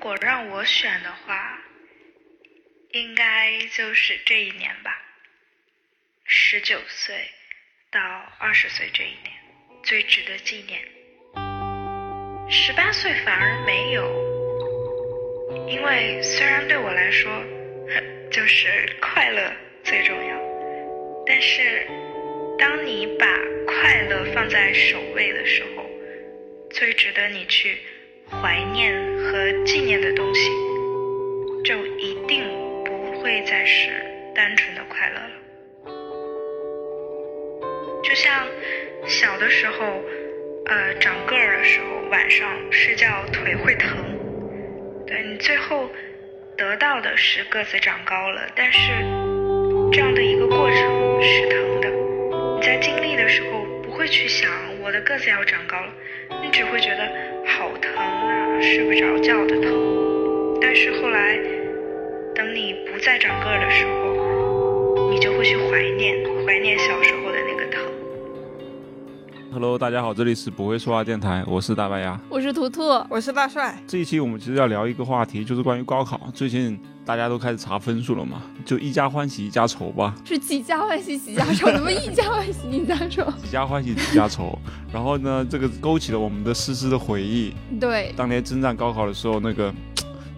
如果让我选的话，应该就是这一年吧。十九岁到二十岁这一年，最值得纪念。十八岁反而没有，因为虽然对我来说，就是快乐最重要，但是当你把快乐放在首位的时候，最值得你去怀念和纪念的东西，就一定不会再是单纯的快乐了。就像小的时候，呃，长个儿的时候，晚上睡觉腿会疼，对你最后得到的是个子长高了，但是这样的一个过程是疼的。你在经历的时候不会去想我的个子要长高了，你只会觉得，睡不着觉的疼。但是后来，等你不再长个儿的时候，你就会去怀念，怀念小时候。Hello，大家好，这里是不会说话电台，我是大白牙。我是图图，我是大帅。这一期我们其实要聊一个话题，就是关于高考。最近大家都开始查分数了嘛，就一家欢喜一家愁吧。是几家欢喜几家愁，怎么一家欢喜一家愁？几家欢喜几家愁。然后呢，这个勾起了我们的丝丝的回忆。对，当年征战高考的时候，那个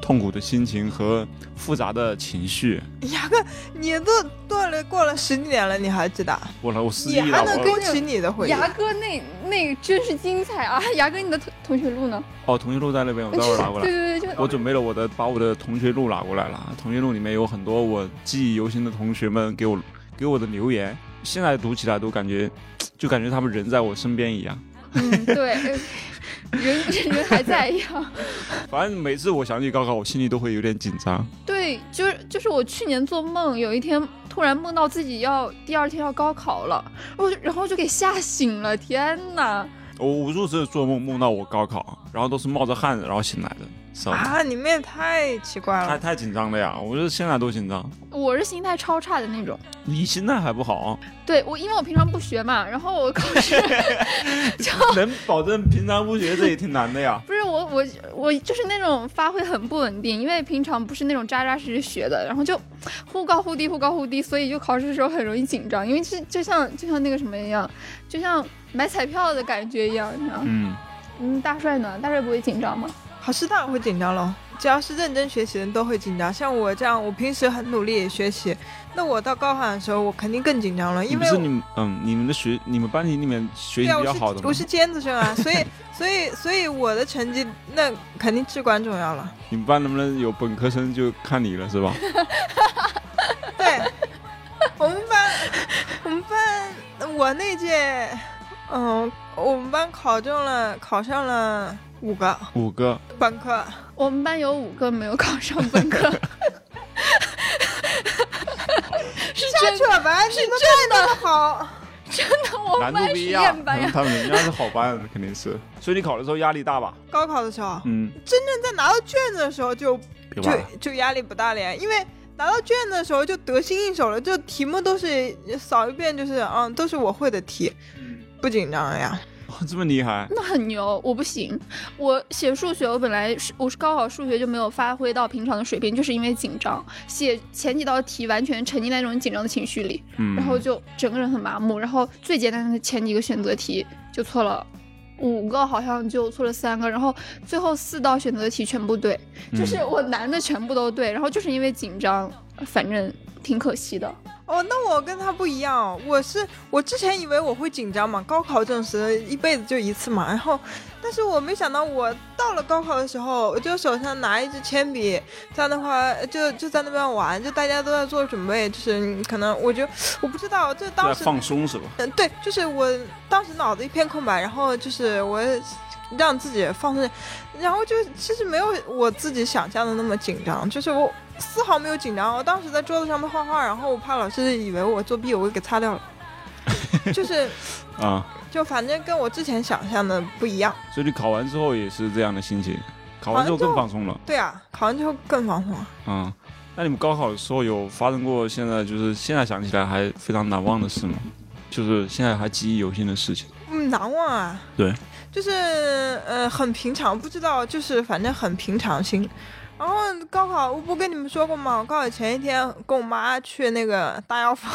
痛苦的心情和复杂的情绪。牙哥，你都断了过了十几年了，你还记得？我了，我失忆了。我还能勾起你的回忆？牙哥那那真是精彩啊！牙哥，你的同同学录呢？哦，同学录在那边，我待会儿拿过来对。对对，就我准备了我的，把我的同学录拿过来了。同学录里面有很多我记忆犹新的同学们给我给我的留言，现在读起来都感觉，就感觉他们人在我身边一样。嗯，对，人人还在一样。反正每次我想起高考，我心里都会有点紧张。对，就是就是我去年做梦，有一天突然梦到自己要第二天要高考了，我然后就给吓醒了，天哪！我无数次做梦梦到我高考，然后都是冒着汗然后醒来的？啊，你们也太奇怪了。太太紧张了呀！我觉得现在都紧张。我是心态超差的那种。你心态还不好，对我，因为我平常不学嘛，然后我考试 就 能保证平常不学，这也挺难的呀。不是我我我就是那种发挥很不稳定，因为平常不是那种扎扎实实学的，然后就忽高忽低忽高忽低，所以就考试的时候很容易紧张，因为就就像就像那个什么一样，就像买彩票的感觉一样，你知道吗？嗯，嗯，大帅呢？大帅不会紧张吗？考试当然会紧张喽，只要是认真学习的人都会紧张。像我这样，我平时很努力学习，那我到高考的时候，我肯定更紧张了，因为不是你们嗯，你们的学你们班级里面学习比较好的吗是我是尖子生啊，所以所以所以我的成绩那肯定至关重要了。你们班能不能有本科生就看你了是吧？对，我们班，我们班，我那届，嗯，我们班考中了，考上了五个五个，本科。我们班有五个没有考上本科，是真下去了吧，你们真的好。真的，我们班实度不一样验。班呀。他们人家是好班，肯定是。所以你考的时候压力大吧？高考的时候，嗯，真正在拿到卷子的时候就就。就压力不大了呀，因为拿到卷子的时候就得心应手了，就题目都是扫一遍就是嗯都是我会的题，不紧张呀。哇 这么厉害，那很牛，我不行。我写数学，我本来是我是高考数学就没有发挥到平常的水平，就是因为紧张，写前几道题完全沉浸在那种紧张的情绪里，嗯，然后就整个人很麻木。然后最简单的前几个选择题就错了五个，好像就错了三个，然后最后四道选择题全部对，就是嗯我难的全部都对，然后就是因为紧张，反正挺可惜的。哦，那我跟他不一样，我是我之前以为我会紧张嘛，高考这种事一辈子就一次嘛，然后，但是我没想到我到了高考的时候，我就手上拿一支铅笔，这样的话就就在那边玩，就大家都在做准备，就是可能我就我不知道，就当时放松是吧？嗯对，就是我当时脑子一片空白，然后就是我让自己放松，然后就其实没有我自己想象的那么紧张，就是我丝毫没有紧张。我当时在桌子上面画画，然后我怕老师以为我作弊，我给擦掉了。就是啊，就反正跟我之前想象的不一样。所以你考完之后也是这样的心情，考完之后更放松了。对啊，考完之后更放松了。嗯，那你们高考的时候有发生过现在就是现在想起来还非常难忘的事吗？就是现在还记忆犹新的事情。嗯，难忘啊。对，就是呃很平常，不知道就是反正很平常心。然后高考我不跟你们说过吗？我高考前一天跟我妈去那个大药房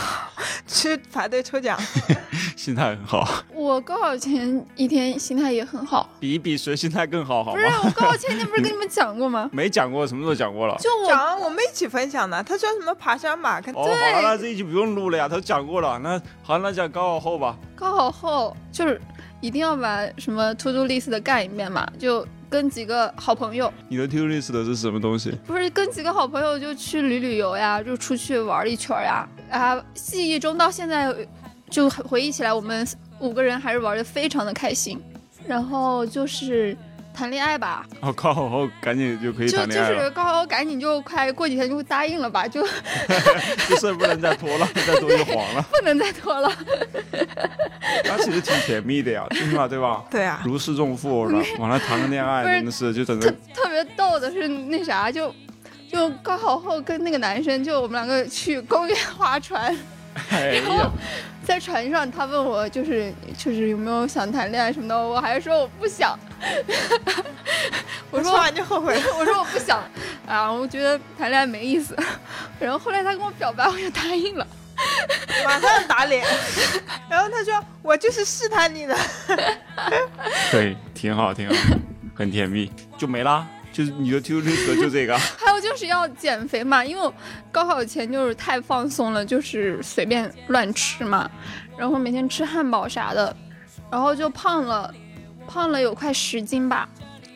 去排队抽奖，心态很好，我高考前一天心态也很好，比一比谁心态更好，好不是吗？我高考前一天不是跟你们讲过吗？没讲过，什么时候讲过了？就我讲我们一起分享的。他说什么爬山马，跟哦，好了，那这一集不用录了呀，他讲过了。那好，那讲高考后吧。高考后就是一定要把什么 to do list 的干一遍嘛，就跟几个好朋友，你的 tourist 的是什么东西？不是跟几个好朋友就去旅旅游呀，就出去玩一圈呀。啊，记忆中到现在就回忆起来，我们五个人还是玩的非常的开心。然后就是谈恋爱吧，哦，高考后赶紧就可以就就谈恋爱了，是高考赶紧就快过几天就答应了吧，就这事儿不能再拖了，再拖就黄了。不能再拖了。那其实挺甜蜜的呀，最 起码对吧？对啊，如释重负 了，完了谈个恋爱真的是就整特个特别逗的是那啥，就就高考后跟那个男生，就我们两个去公园划船，哎然后呀，在船上他问我就是就是有没有想谈恋爱什么的，我还说我不想，我说说完就后悔了。我说我不想啊，我觉得谈恋爱没意思。然后后来他跟我表白，我就答应了。马上打脸。然后他说：“我就是试探你的。对，挺好挺好，很甜蜜，就没啦。就是你的 to do list 就这个，还有就是要减肥嘛，因为我高考前就是太放松了，就是随便乱吃嘛，然后每天吃汉堡啥的，然后就胖了，胖了有快十斤吧，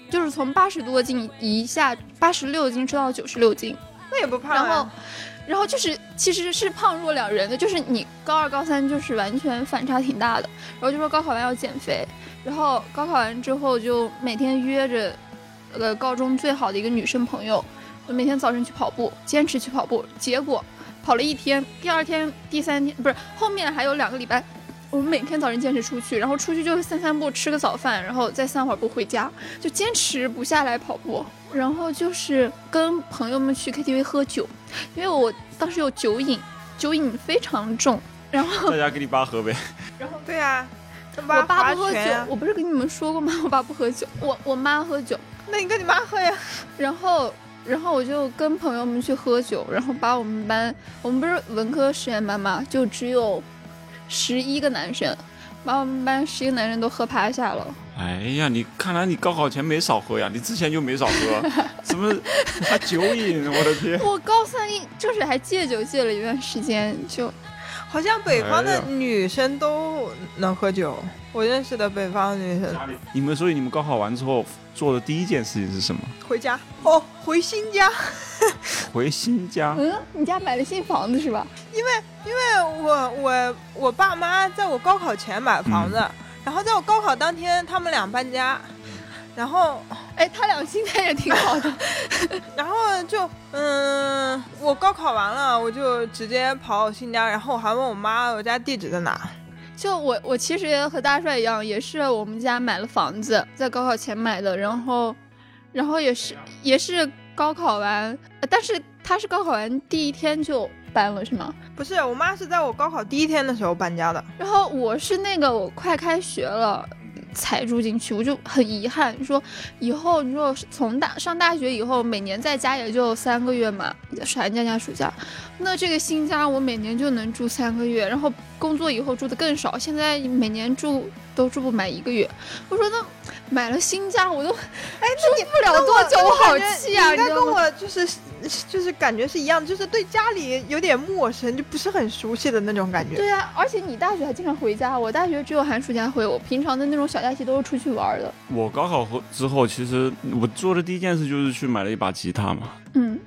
就是从八十多斤一下八十六斤吃到九十六斤，”那也不胖然后啊。，然后就是其实是胖若两人的，就是你高二高三就是完全反差挺大的，然后就说高考完要减肥，然后高考完之后就每天约着，呃高中最好的一个女生朋友，就每天早晨去跑步，坚持去跑步，结果跑了一天，第二天、第三天不是后面还有两个礼拜。我们每天早晨坚持出去，然后出去就是散散步，吃个早饭，然后再散会儿步回家，就坚持不下来跑步。然后就是跟朋友们去 KTV 喝酒，因为我当时有酒瘾，酒瘾非常重。然后在家给你爸喝呗。然后对啊，他我爸不喝酒我不是跟你们说过吗？我爸不喝酒，我我妈喝酒。那你跟你妈喝呀。然后，然后我就跟朋友们去喝酒，然后把我们班，我们不是文科实验班嘛，就只有十一个男生，把我们班十一个男生都喝趴下了。哎呀，你看来你高考前没少喝呀，你之前就没少喝，怎么还酒瘾？我的天！我高三一就是还戒酒戒了一段时间，就好像北方的女生都能喝酒，我认识的北方女生你们所以你们高考完之后做的第一件事情是什么？回家哦，回新家，回新家。嗯，你家买了新房子是吧？因为我我我爸妈在我高考前买房子，然后在我高考当天他们俩搬家，然后哎，他俩心态也挺好的。然后就嗯，我高考完了，我就直接跑我新家，然后我还问我妈我家地址在哪。就我，我其实也和大帅一样，也是我们家买了房子，在高考前买的，然后，然后也是也是高考完，呃但是他是高考完第一天就搬了，是吗？不是，我妈是在我高考第一天的时候搬家的。然后我是那个我快开学了才住进去，我就很遗憾，说以后你说从大上大学以后，每年在家也就三个月嘛，寒假加暑假，那这个新家我每年就能住三个月，然后工作以后住的更少，现在每年住都住不满一个月。我说那买了新家我都哎，那你不了多久，我好气啊！你应该跟？我就是就是感觉是一样，就是对家里有点陌生，就不是很熟悉的那种感觉。对啊，而且你大学还经常回家，我大学只有寒暑假回，我平常的那种小假期都是出去玩的。我高考后之后，其实我做的第一件事就是去买了一把吉他嘛，嗯，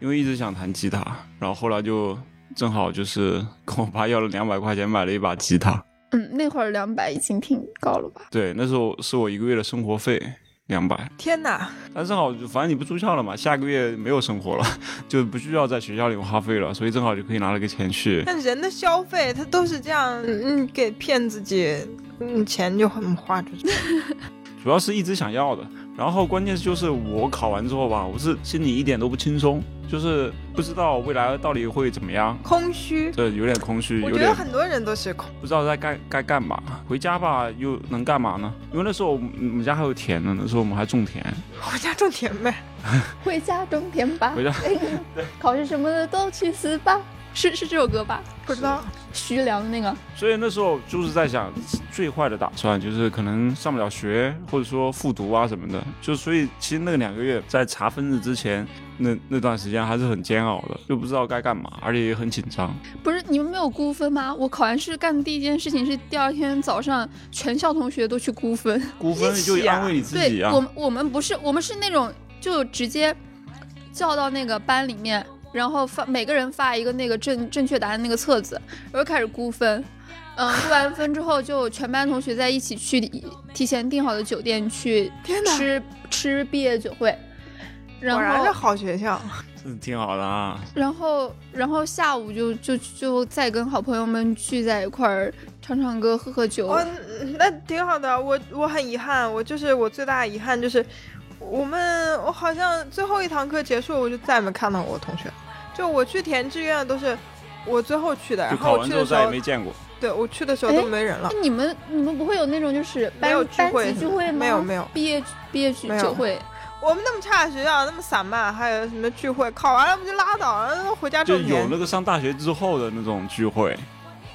因为一直想弹吉他，然后后来就正好就是跟我爸要了两百块钱买了一把吉他。嗯，那会儿两百已经挺高了吧？对，那时候是我一个月的生活费两百，天哪，但正好反正你不住校了嘛，下个月没有生活了，就不需要在学校里花费了，所以正好就可以拿了个钱去。但人的消费他都是这样，嗯，给骗自己，嗯，钱就很花出去。主要是一直想要的，然后关键就是我考完之后吧，我是心里一点都不轻松，就是不知道未来到底会怎么样，空虚。对有点空虚，我觉得很多人都是空。不知道在该该干嘛。回家吧，又能干嘛呢？因为那时候我们家还有田呢，那时候我们还种田。回家种田呗。回家种田吧，回家 考试什么的都去死吧，是是这首歌吧？不知道。徐良的那个。所以那时候就是在想，最坏的打算就是可能上不了学，或者说复读啊什么的。就所以其实那两个月在查分日之前，那那段时间还是很煎熬的，就不知道该干嘛，而且也很紧张。不是你们没有估分吗？我考完试干的第一件事情是第二天早上全校同学都去估分。估分就安慰你自己啊。对，我们我们不是我们是那种就直接叫到那个班里面。然后发每个人发一个那个正正确答案那个册子，然后开始估分，嗯，估完分之后就全班同学在一起去提前订好的酒店去吃吃毕业酒会，果然是好学校，是挺好的啊。然后然后下午就就就再跟好朋友们聚在一块儿唱唱歌喝喝酒，哦，那挺好的。我我很遗憾，我就是我最大的遗憾就是我们我好像最后一堂课结束我就再也没看到我同学。就我去填志愿都是我最后去的，然后我去的时候再也没见过。对我去的时候都没人了。你们你们不会有那种就是班班级聚会吗？没有没有。毕业毕业聚酒会。我们那么差的学校那么散漫，还有什么聚会？考完了不就拉倒了？回家就有那个上大学之后的那种聚会，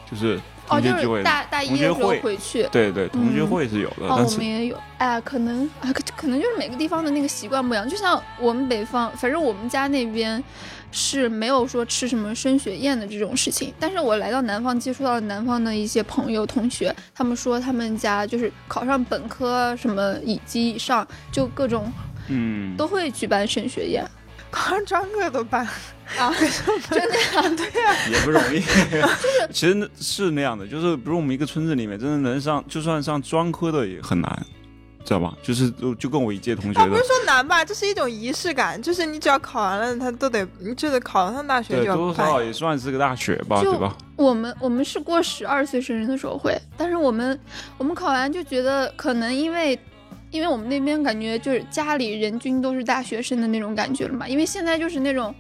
就是哦，就是大大一的时候回去。对对，同学会是有的。哦，我们也有。哎，可能啊，可可能就是每个地方的那个习惯不一样。就像我们北方，反正我们家那边。是没有说吃什么升学宴的这种事情，但是我来到南方，接触到了南方的一些朋友同学，他们说他们家就是考上本科什么以及以上，就各种，嗯，都会举办升学宴，考上专科都办啊，真的呀，对呀，也不容易，其实是那样的，就是比如我们一个村子里面，真的能上，就算上专科的也很难。知道吧？就是就就跟我一届同学他，不是说难吧，这是一种仪式感，就是你只要考完了，他都得就得考上大学，对，多多少少也算是个大学吧，对吧？我们我们是过十二岁生日的时候会，但是我们我们考完就觉得可能因为因为我们那边感觉就是家里人均都是大学生的那种感觉了嘛，因为现在就是那种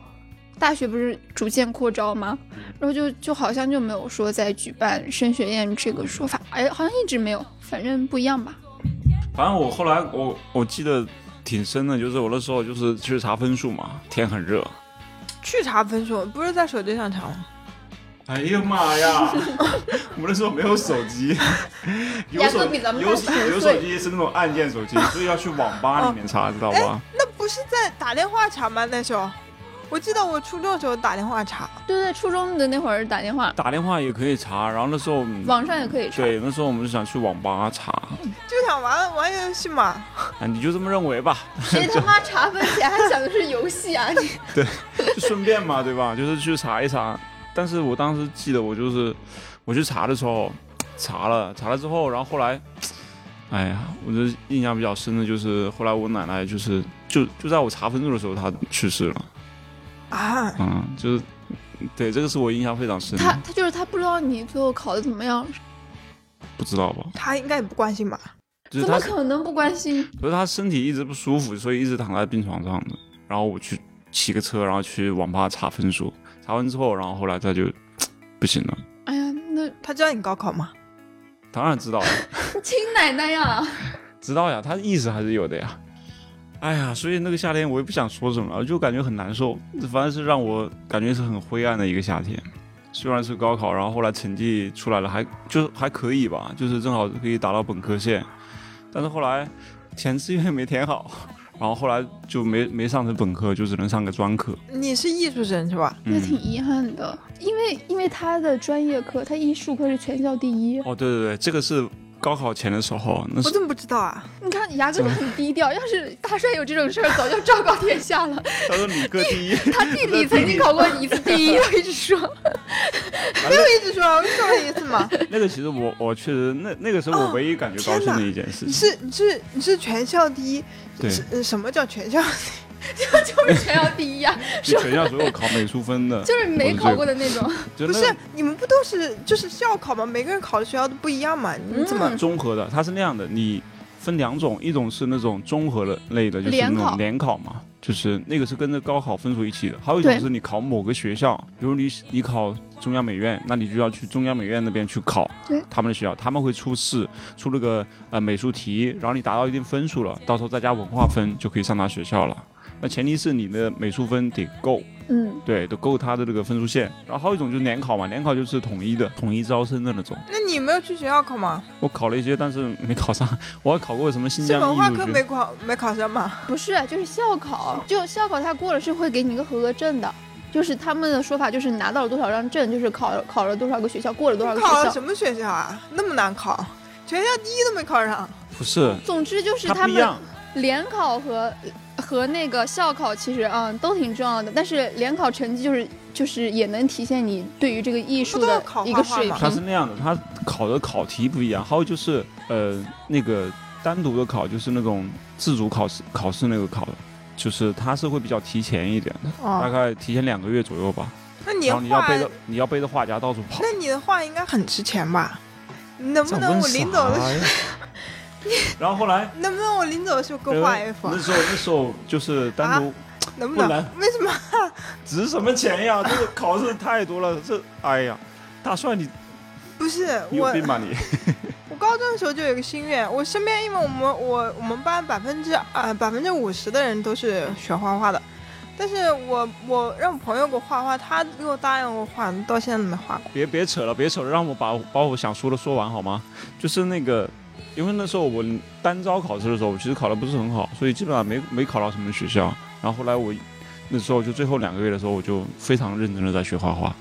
大学不是逐渐扩招吗？然后就就好像就没有说在举办升学宴这个说法，哎，好像一直没有，反正不一样吧。反正我后来我我记得挺深的，就是我那时候就是去查分数嘛，天很热，去查分数不是在手机上查吗？哎呀妈呀！我们那时候没有手机，有手有有手机是那种按键手机，所以要去网吧里面查，知道吧？那不是在打电话查吗？那时候？我记得我初中的时候打电话查，对对，初中的那会儿打电话，打电话也可以查，然后那时候网上也可以查。对，那时候我们就想去网吧查，就想玩玩游戏嘛。啊，你就这么认为吧？谁他妈查分钱还想的是游戏啊？你 对，就顺便嘛，对吧？就是去查一查。但是我当时记得，我就是我去查的时候，查了查了之后，然后后来，哎呀，我的印象比较深的就是后来我奶奶就是就就在我查分数的时候，她去世了。啊，嗯，就是，对，这个是我印象非常深。他他就是他不知道你最后考的怎么样，不知道吧？他应该也不关心吧？怎么可能不关心？不是他身体一直不舒服，所以一直躺在病床上的。然后我去骑个车，然后去网吧查分数，查完之后，然后后来他就不行了。哎呀，那他知道你高考吗？当然知道了。亲奶奶呀！知道呀，他意识还是有的呀。哎呀，所以那个夏天我也不想说什么了，就感觉很难受。反正是让我感觉是很灰暗的一个夏天。虽然是高考，然后后来成绩出来了，还就还可以吧，就是正好可以达到本科线。但是后来填志愿没填好，然后后来就没没上成本科，就只能上个专科。你是艺术生是吧？那挺遗憾的，因为因为他的专业课，他艺术课是全校第一。哦，对对对，这个是。高考前的时候，那我怎么不知道啊？你看你牙哥就很低调，要是大帅有这种事儿，早就昭告天下了。他说理科第一，他弟弟曾经考过一次第一，我一直说，没有一直说，我说了一次嘛。那个其实我我确实那那个时候我唯一感觉高兴的一件事情，你是你是你是全校第一，对，什么叫全校？就 就是全校第一啊！是全校所有考美术分的，就是没考过的那种。不是你们不都是就是校考吗？每个人考的学校都不一样嘛？你怎么综合的？它是那样的，你分两种，一种是那种综合的类的，就是那种联考嘛。就是那个是跟着高考分数一起的。还有一种是你考某个学校，比如你你考中央美院，那你就要去中央美院那边去考对他们的学校，他们会出试出那个呃美术题，然后你达到一定分数了，到时候再加文化分就可以上他学校了。那前提是你的美术分得够，嗯，对，得够他的这个分数线。然后还有一种就是联考嘛，联考就是统一的，统一招生的那种。那你没有去学校考吗？我考了一些，但是没考上。我还考过什么新是疆文化课没考没考上吗？不是，就是校考，就校考他过了是会给你一个合格证的。就是他们的说法，就是拿到了多少张证，就是考考了多少个学校，过了多少个学校。考了什么学校啊？那么难考，全校第一都没考上。不是，总之就是他们。联考和和那个校考其实嗯都挺重要的，但是联考成绩就是就是也能体现你对于这个艺术的一个水平。它是那样的，它考的考题不一样，还有就是呃那个单独的考就是那种自主考试考试那个考的，就是它是会比较提前一点的，大哦，概提前两个月左右吧。那你要你要，背着你要背着画夹到处跑。那你的画应该很值钱吧？能不能我临走的时啥呀？然后后来能不能我临走的时候给我画一幅？那时候那时候就是单独能不能不能？为什么？值什么钱呀？这个考试太多了，这哎呀，大帅你不是我，病吧你？我高中的时候就有个心愿，我身边因为我们我我们班百分之啊百分之五十的人都是学画画的，但是我我让我朋友给我画画，他给我答应我画，到现在都没画过。别别扯了，别扯了，让我把把我想说的说完好吗？就是那个，因为那时候我单招考试的时候，我其实考的不是很好，所以基本上没没考到什么学校。然后后来我那时候就最后两个月的时候，我就非常认真的在学画画。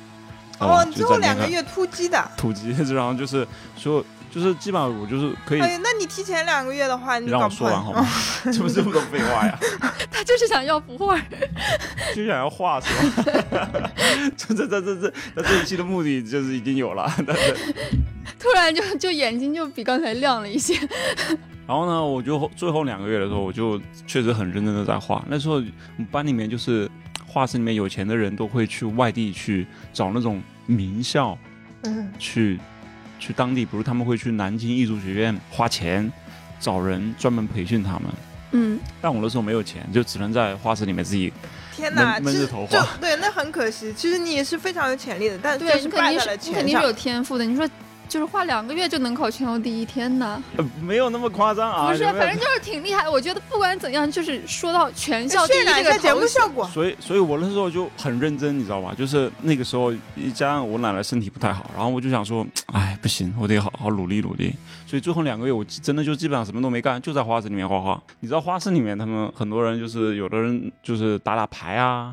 哦，你最后两个月突击的。突击，然后就是说，就是基本上我就是可以。哎，那你提前两个月的话，你让我说完好吗？这不是这么多废话呀，他就是想要不画。就想要画是吧？这这这这这，那这一期的目的就是已经有了，但是突然就就眼睛就比刚才亮了一些。然后呢，我就最后两个月的时候，我就确实很认真的在画。那时候我们班里面就是画室里面有钱的人都会去外地去找那种名校嗯，去去当地，比如他们会去南京艺术学院花钱找人专门培训他们。嗯，但我那时候没有钱，就只能在画室里面自己天哪，闷闷着头画就对，那很可惜。其实你也是非常有潜力的，但是对就是败在了你肯定是你肯定是有。天赋的。你说就是画两个月就能考全国第一天呢？呃没有那么夸张啊。不是，反正就是挺厉害。我觉得不管怎样，就是说到全校第一这个节目效果。所以，所以我那时候就很认真，你知道吧？就是那个时候，加上我奶奶身体不太好，然后我就想说，哎，不行，我得好好努力努力。所以最后两个月，我真的就基本上什么都没干，就在画室里面画画。你知道画室里面，他们很多人就是有的人就是打打牌啊，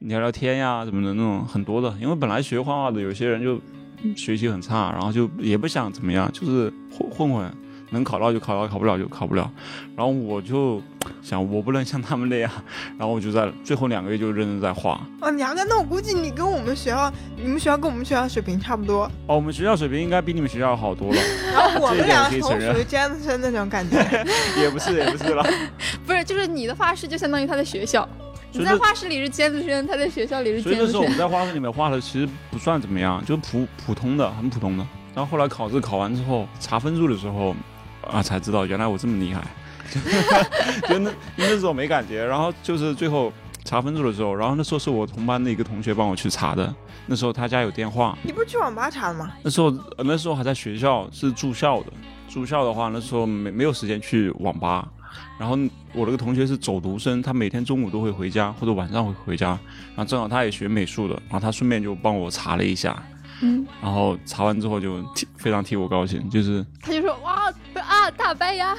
聊聊天呀、什么的那种很多的。因为本来学画画的有些人就学习很差，然后就也不想怎么样，就是混混混，能考到就考到，考不了就考不了。然后我就想，我不能像他们那样，然后我就在最后两个月就认真在画。哦，你要跟那我估计你跟我们学校，你们学校跟我们学校水平差不多，哦，我们学校水平应该比你们学校好多了，然后我们两个可以承认同属于尖子生那种感觉。也不是也不是了。不是，就是你的画室就相当于他的学校。你在画室里是尖子生，他在学校里是尖子生那时候我们。在画室里面画的其实不算怎么样，就普普通的，很普通的。然后后来考试考完之后查分数的时候，啊才知道原来我这么厉害，就那那时候没感觉。然后就是最后查分数的时候，然后那时候是我同班的一个同学帮我去查的，那时候他家有电话，你不是去网吧查的吗？那时候呃那时候还在学校是住校的，住校的话那时候没没有时间去网吧。然后我那个同学是走读生，他每天中午都会回家或者晚上会回家，然后正好他也学美术的，然后他顺便就帮我查了一下，嗯，然后查完之后就替非常替我高兴，就是他就说哇啊大白牙，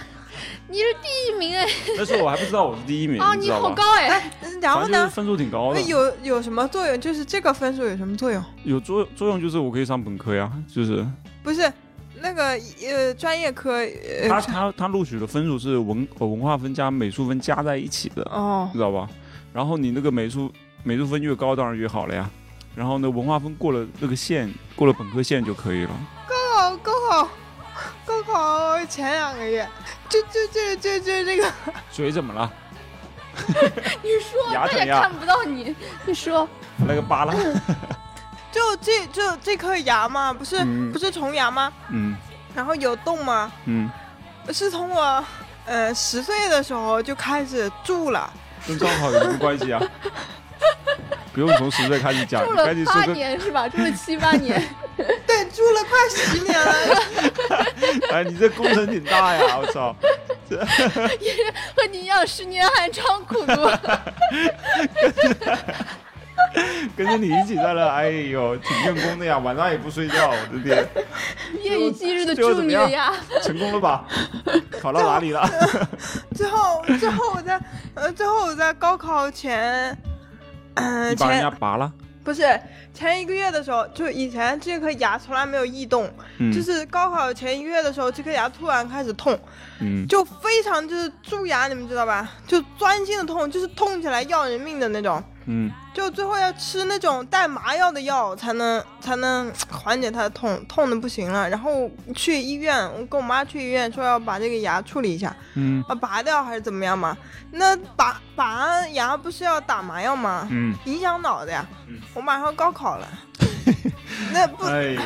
你是第一名哎！那时候我还不知道我是第一名，哦，你好高哎！嗯然后呢？分数挺高的，有有什么作用？就是这个分数有什么作用？有作作用就是我可以上本科呀，就是不是那个呃专业科他呃他他录取的分数是文呃文化分加美术分加在一起的，哦知道吧？然后你那个美术美术分越高，当然越好了呀。然后呢，文化分过了那个线，过了本科线就可以了。高考高考高考前两个月，就就就就就这个嘴怎么了？你说他也牙疼呀看不到你，你说那个疤了？就这就这颗牙嘛，不是、嗯不是虫牙吗？嗯然后有洞吗？嗯，是从我呃十岁的时候就开始蛀了，跟高考有什么关系啊？不用从十岁开始讲，住了八。年是吧？住了七八年，对，住了快十年了。哎，你这工程挺大呀！我操，和你一样十年寒窗苦读。跟着你一起在那，哎呦，挺用功的呀，晚上也不睡觉，我的天，夜以继日的助最后怎么样你呀。成功了吧？考到哪里了？最后，最后我在呃，最后我在高考前，嗯、你把人前家拔了？不是前一个月的时候，就以前这颗牙从来没有异动，嗯就是高考前一个月的时候，这颗牙突然开始痛，嗯，就非常就是蛀牙，你们知道吧？就钻心的痛，就是痛起来要人命的那种。嗯，就最后要吃那种带麻药的药才能才能缓解他的痛，痛的不行了。然后去医院，我跟我妈去医院说要把这个牙处理一下，嗯啊，拔掉还是怎么样嘛？那拔拔牙不是要打麻药吗？嗯，影响脑的呀嗯。我马上高考了，那不哎呀，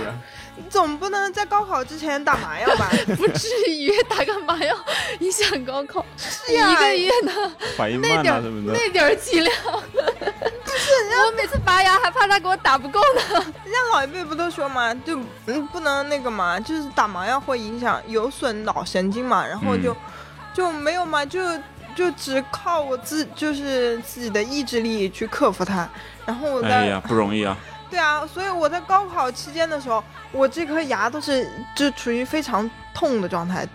总不能在高考之前打麻药吧？不至于打个麻药影响高考，是呀一个月呢，反应那点儿慢啊什么的。那点儿剂量，就是我每次拔牙还怕他给我打不够呢。人家老一辈不都说嘛，就嗯不能那个嘛，就是打麻药会影响有损脑神经嘛，然后就、嗯就没有嘛，就就只靠我自就是自己的意志力去克服它，然后我呀，不容易啊！对啊，所以我在高考期间的时候，我这颗牙都是就处于非常痛的状态，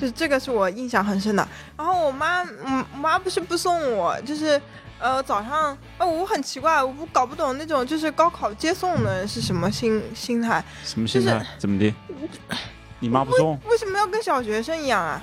就这个是我印象很深的。然后我妈，嗯，我妈不是不送我，就是呃早上，呃我很奇怪，我不搞不懂那种就是高考接送的是什么心心态，什么心态？就是怎么的？你妈不送？为什么要跟小学生一样啊？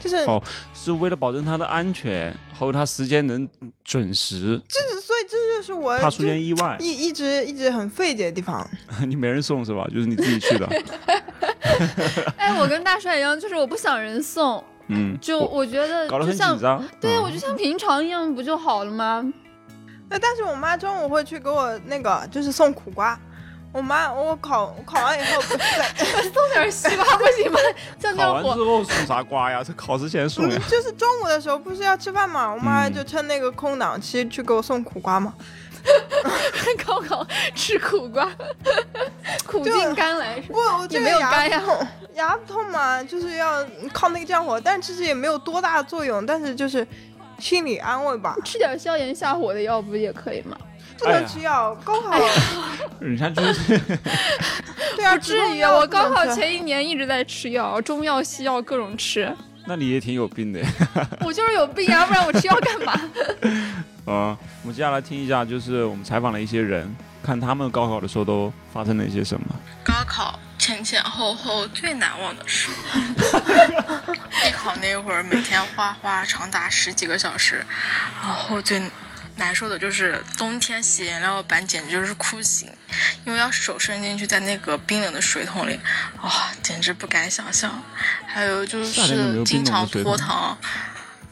就是哦是为了保证他的安全，还有他时间能准时，就是，所以这就是我怕出现意外。一一直一直很费解的地方。你没人送是吧？就是你自己去的。哎，我跟大帅一样，就是我不想人送，嗯，就我我觉得搞得就像很紧张。对，嗯我就像平常一样，不就好了吗？那但是我妈中午会去给我那个就是送苦瓜。我妈我考我考完以后不是在 送点西瓜不行吗？降考完之。后送啥瓜呀？这考试前送呀嗯。就是中午的时候不是要吃饭嘛，我妈嗯就趁那个空档期去给我送苦瓜嘛。高考吃苦瓜，苦尽甘来是吧不，我这也个牙没有干呀不痛，牙不痛嘛，就是要靠那个降火，但其实也没有多大的作用，但是就是心理安慰吧，吃点消炎下火的药不也可以吗？不能吃药。高考人家就是 对啊，不至于，啊我高考前一年一直在吃药，中药、西药各种吃。那你也挺有病的 我就是有病啊，不然我吃药干嘛？啊。我们接下来听一下，就是我们采访了一些人，看他们高考的时候都发生了一些什么。高考前前后后最难忘的事，艺考那会儿每天画画长达十几个小时，然后最难受的就是冬天洗颜料板简直就是酷刑，因为要手伸进去在那个冰冷的水桶里，哇、简直不敢想象。还有就是经常拖堂，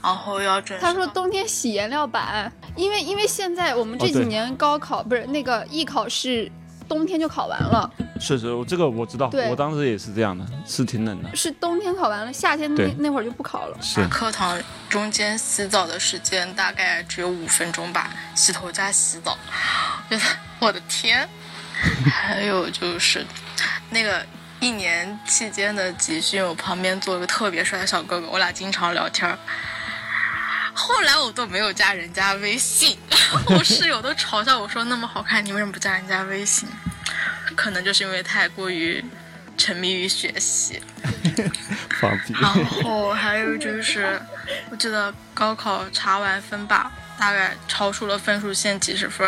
然后要准他说冬天洗颜料板，因为因为现在我们这几年高考、不是那个艺考是冬天就考完了，是是，我这个我知道，我当时也是这样的，是挺冷的。是冬天考完了，夏天那那会儿就不考了。是，课堂中间洗澡的时间大概只有五分钟吧，洗头加洗澡，觉得我的天！还有就是那个一年期间的集训，我旁边坐一个特别帅的小哥哥，我俩经常聊天儿。后来我都没有加人家微信，我室友都嘲笑我说那么好看，你为什么不加人家微信？可能就是因为太过于沉迷于学习。放屁。然后还有就是，我记得高考查完分吧，大概超出了分数线几十分，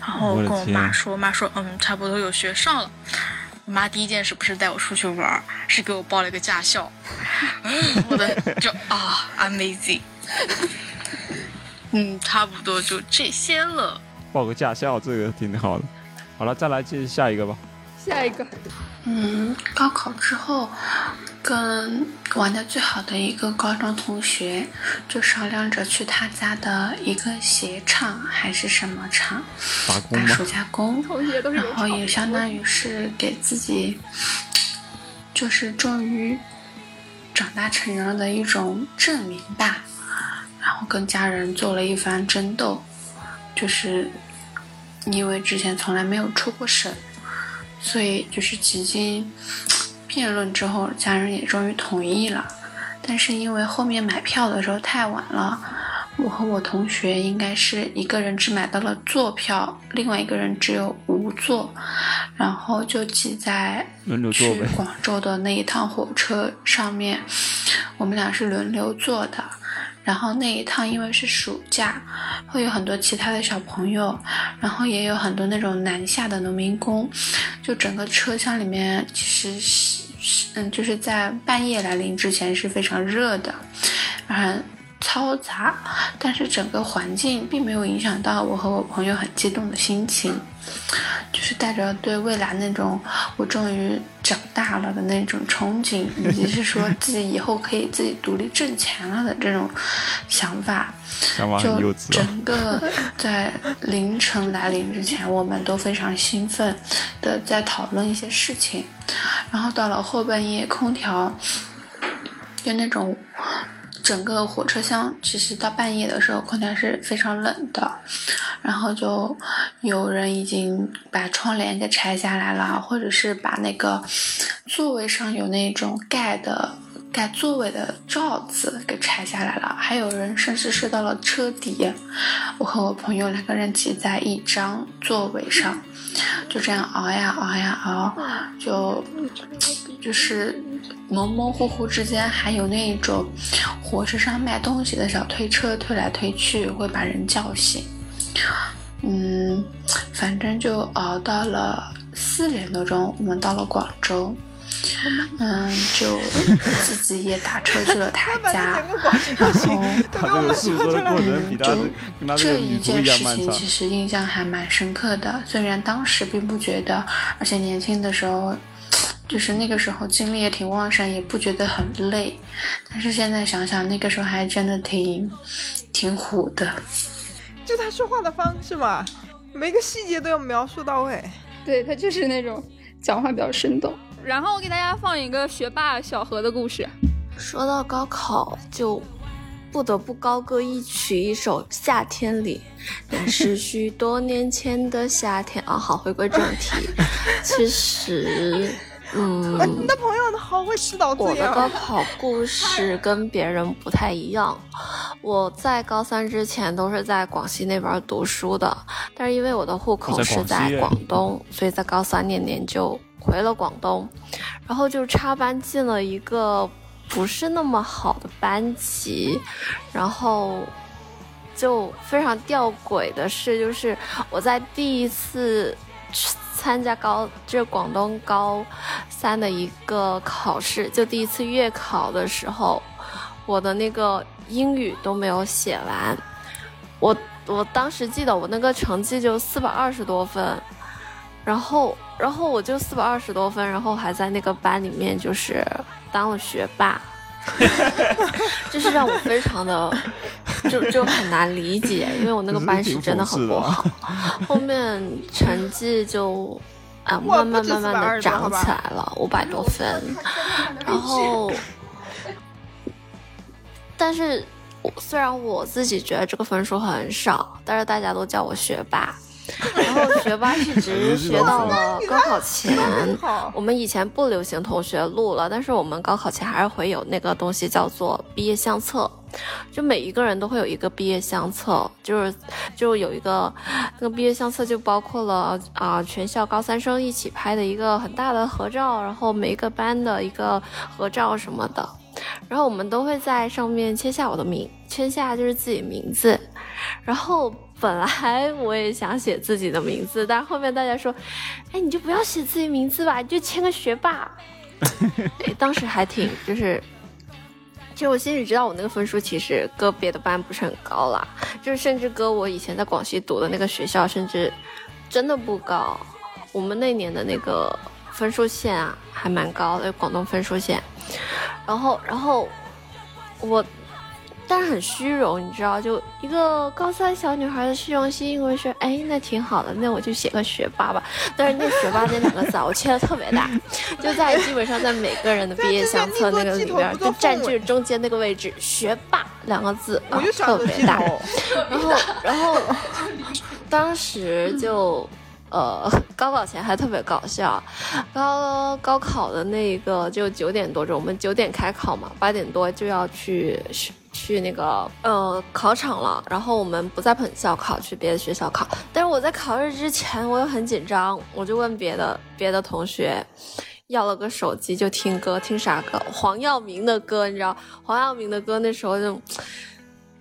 然后我跟我妈说，我妈说嗯，差不多有学上了。我妈第一件事不是带我出去玩，是给我报了一个驾校。我的就啊，amazing。嗯，差不多就这些了。报个驾校，这个挺好的。好了，再来接下一个吧。下一个，嗯，高考之后，跟玩的最好的一个高中同学就商量着去他家的一个鞋厂还是什么厂打工暑？假工，同学都是有然后也相当于于是给自己，就是终于长大成人了的一种证明吧。然后跟家人做了一番争斗，就是因为之前从来没有出过省，所以就是几经 辩论之后，家人也终于同意了。但是因为后面买票的时候太晚了，我和我同学应该是一个人只买到了坐票，另外一个人只有无座，然后就挤在轮流坐。去广州的那一趟火车上面，我们俩是轮流坐的。然后那一趟因为是暑假，会有很多其他的小朋友，然后也有很多那种南下的农民工，就整个车厢里面其实是是嗯，就是在半夜来临之前是非常热的，很嘈杂，但是整个环境并没有影响到我和我朋友很激动的心情，就是带着对未来那种我终于长大了的那种憧憬，以及是说 自己以后可以自己独立挣钱了的这种想法，就。整个在凌晨来临之前，我们都非常兴奋的在讨论一些事情，然后到了后半夜，空调就那种整个火车厢，其实到半夜的时候，空调是非常冷的，然后就有人已经把窗帘给拆下来了，或者是把那个座位上有那种盖的。盖座位的罩子给拆下来了，还有人甚至睡到了车底。我和我朋友两个人挤在一张座位上，就这样熬呀熬呀熬，就就是模模糊糊之间还有那一种火车上卖东西的小推车推来推去，会把人叫醒。嗯，反正就熬到了四点多钟，我们到了广州。嗯，就自己也打车去了他家整，个广州行都他这给我们个诉说出来过程比他就这一件事。情其实印象还蛮深刻的，虽然当时并不觉得，而且年轻的时候，就是那个时候精力也挺旺盛，也不觉得很累，但是现在想想，那个时候还真的挺挺虎的。就他说话的方式嘛，每个细节都要描述到位。对他就是那种讲话比较生动。然后我给大家放一个学霸小何的故事。说到高考，就不得不高歌一曲一首《夏天里》，那是许多年前的夏天啊。好，回归正题，其实，嗯，哎你的朋友好会指导我自己啊！的高考故事跟别人不太一样。我在高三之前都是在广西那边读书的，但是因为我的户口是在广东，所以在高三那年就回了广东，然后就插班进了一个不是那么好的班级，然后。就非常吊诡的是，就是我在第一次参加高，就广东高三的一个考试，就第一次月考的时候，我的那个英语都没有写完，我我当时记得我那个成绩就四百二十多分，然后然后我就四百二十多分，然后还在那个班里面就是当了学霸，就是让我非常的 就就很难理解，因为我那个班是真的很不好，后面成绩就。啊，慢慢慢慢的420好吧？涨起来了，五百多分，然后，但是我虽然我自己觉得这个分数很少，但是大家都叫我学霸，然后学霸一直学到了高考前。我们以前不流行同学录了，但是我们高考前还是会有那个东西叫做毕业相册，就每一个人都会有一个毕业相册，就是就有一个那个毕业相册就包括了啊、全校高三生一起拍的一个很大的合照，然后每一个班的一个合照什么的，然后我们都会在上面签下我的名，签下就是自己名字，然后。本来我也想写自己的名字，但后面大家说，哎，你就不要写自己名字吧，你就签个学霸。哎当时还挺就是，其实我心里知道我那个分数其实搁别的班不是很高啦，就是甚至搁我以前在广西读的那个学校，甚至真的不高。我们那年的那个分数线啊，还蛮高的，广东分数线。然后，然后我但是很虚荣，你知道，就一个高三小女孩的虚荣心，因为说，哎，那挺好的，那我就写个学霸吧。但是那学霸那两个字啊，我切的特别大，就在基本上在每个人的毕业相册那个里边，就占据中间那个位置，学霸两个字啊，特别大。然后，然后 当时就。呃，高考前还特别搞笑，高高考的那个就九点多钟，我们九点开考嘛，八点多就要去去那个呃考场了。然后我们不在本校考，去别的学校考。但是我在考试之前，我又很紧张，我就问别的别的同学要了个手机，就听歌，听啥歌？黄耀明的歌，你知道？黄耀明的歌那时候就。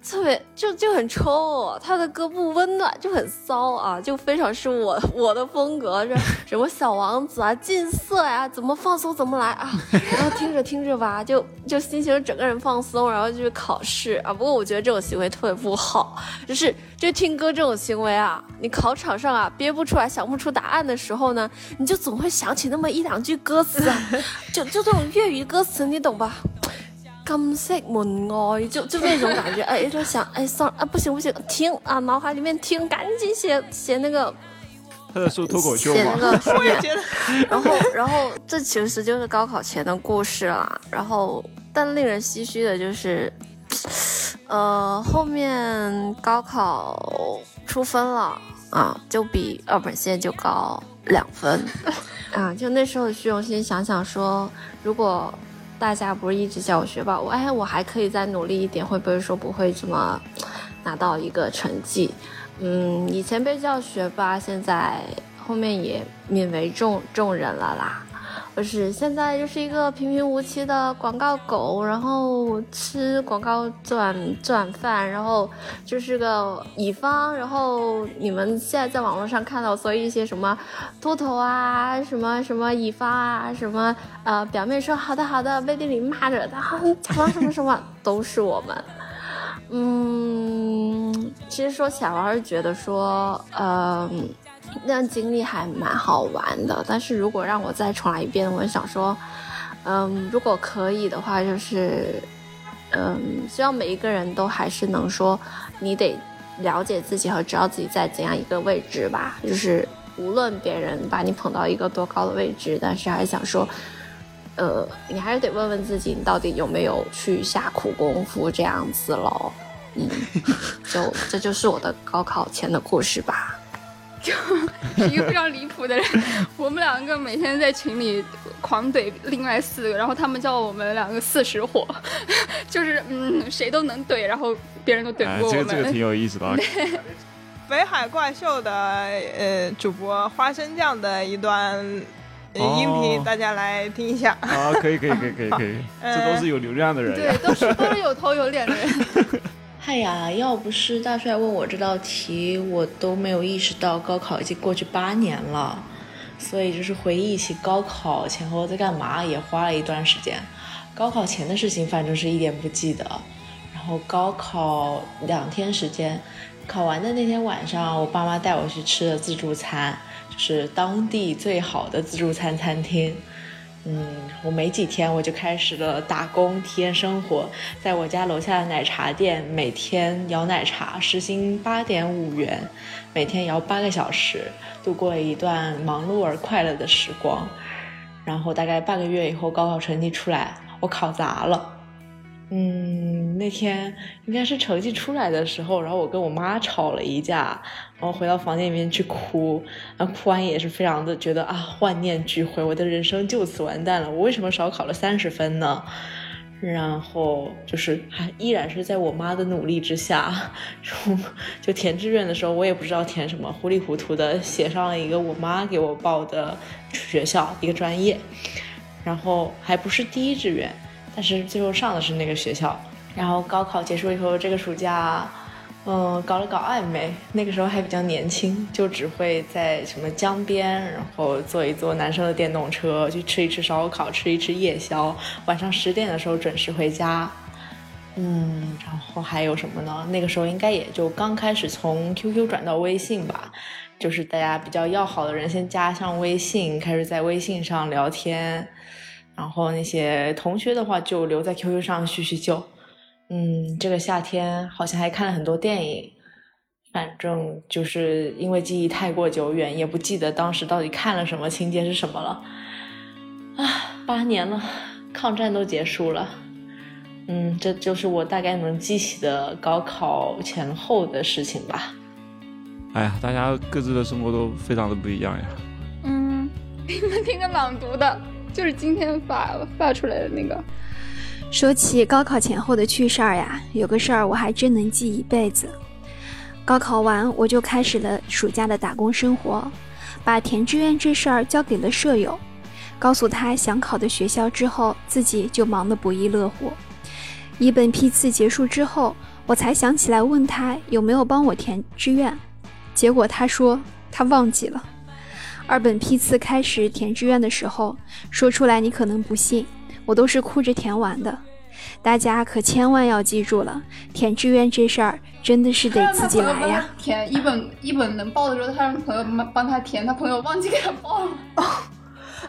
特别就就很抽，他的歌不温暖，就很骚啊，就非常是我我的风格，是什么小王子啊、近色呀，怎么放松怎么来啊。然后听着听着吧，就就心情整个人放松，然后就去考试啊。不过我觉得这种行为特别不好，就是就听歌这种行为啊，你考场上啊憋不出来、想不出答案的时候呢，你就总会想起那么一两句歌词，就 就这种粤语歌词，你懂吧？金色门外，就就那种感觉，哎，就想，哎，算了啊，不行不行，听啊，脑海里面听，赶紧写写那个，他在说脱口秀吗？我也觉得。然后，然后这其实就是高考前的故事啦。然后，但令人唏嘘的就是，呃，后面高考出分了啊，就比二本线就高两分 啊。就那时候的虚荣心，想想说，如果。大家不是一直叫我学霸，我哎，我还可以再努力一点，会不会说不会这么拿到一个成绩？嗯，以前被叫学霸，现在后面也泯为众众人了啦。就是现在就是一个平平无奇的广告狗，然后吃广告赚赚饭，然后就是个乙方，然后你们现在在网络上看到所以一些什么秃头啊，什么什么乙方啊，什么呃表面说好的好的，背地里骂着他，甲方什么什么都是我们。嗯，其实说起来，我还是觉得说，嗯。那经历还蛮好玩的，但是如果让我再重来一遍，我想说，嗯，如果可以的话，就是，嗯，希望每一个人都还是能说，你得了解自己和知道自己在怎样一个位置吧。就是无论别人把你捧到一个多高的位置，但是还是想说，呃，你还是得问问自己，你到底有没有去下苦功夫这样子喽。嗯，就这就是我的高考前的故事吧。就是一个非常离谱的人，我们两个每天在群里狂怼另外四个，然后他们叫我们两个四十火，就是嗯谁都能怼，然后别人都怼不过我们。这个这个挺有意思的。北海怪兽的呃主播花生酱的一段音频，大家来听一下。啊，可以可以可以可以可以，这都是有流量的人。对，都是都是有头有脸的人。哎呀！要不是大帅问我这道题，我都没有意识到高考已经过去八年了。所以就是回忆起高考前后在干嘛，也花了一段时间。高考前的事情，反正是一点不记得。然后高考两天时间，考完的那天晚上，我爸妈带我去吃了自助餐，就是当地最好的自助餐餐厅。嗯，我没几天我就开始了打工，体验生活。在我家楼下的奶茶店，每天摇奶茶，时薪八点五元，每天摇八个小时，度过了一段忙碌而快乐的时光。然后大概半个月以后，高考成绩出来，我考砸了。嗯，那天应该是成绩出来的时候，然后我跟我妈吵了一架，然后回到房间里面去哭，然后哭完也是非常的觉得啊，万念俱灰，我的人生就此完蛋了。我为什么少考了三十分呢？然后就是还依然是在我妈的努力之下，就填志愿的时候，我也不知道填什么，糊里糊涂的写上了一个我妈给我报的学校一个专业，然后还不是第一志愿。但是最后上的是那个学校，然后高考结束以后，这个暑假，嗯，搞了搞暧昧。那个时候还比较年轻，就只会在什么江边，然后坐一坐男生的电动车，去吃一吃烧烤，吃一吃夜宵。晚上十点的时候准时回家。嗯，然后还有什么呢？那个时候应该也就刚开始从 QQ 转到微信吧，就是大家比较要好的人先加上微信，开始在微信上聊天。然后那些同学的话就留在 QQ 上叙叙旧，嗯，这个夏天好像还看了很多电影，反正就是因为记忆太过久远，也不记得当时到底看了什么，情节是什么了。啊，八年了，抗战都结束了。嗯，这就是我大概能记起的高考前后的事情吧。哎呀，大家各自的生活都非常的不一样呀。嗯，你们听个朗读的，就是今天发发出来的那个。说起高考前后的趣事儿呀，有个事儿我还真能记一辈子。高考完，我就开始了暑假的打工生活，把填志愿这事儿交给了舍友，告诉他想考的学校之后，自己就忙得不亦乐乎。一本批次结束之后，我才想起来问他有没有帮我填志愿，结果他说他忘记了。二本批次开始填志愿的时候，说出来你可能不信，我都是哭着填完的。大家可千万要记住了，填志愿这事儿真的是得自己来呀。填一本一本能报的时候，他让朋友帮帮他填，他朋友忘记给他报了。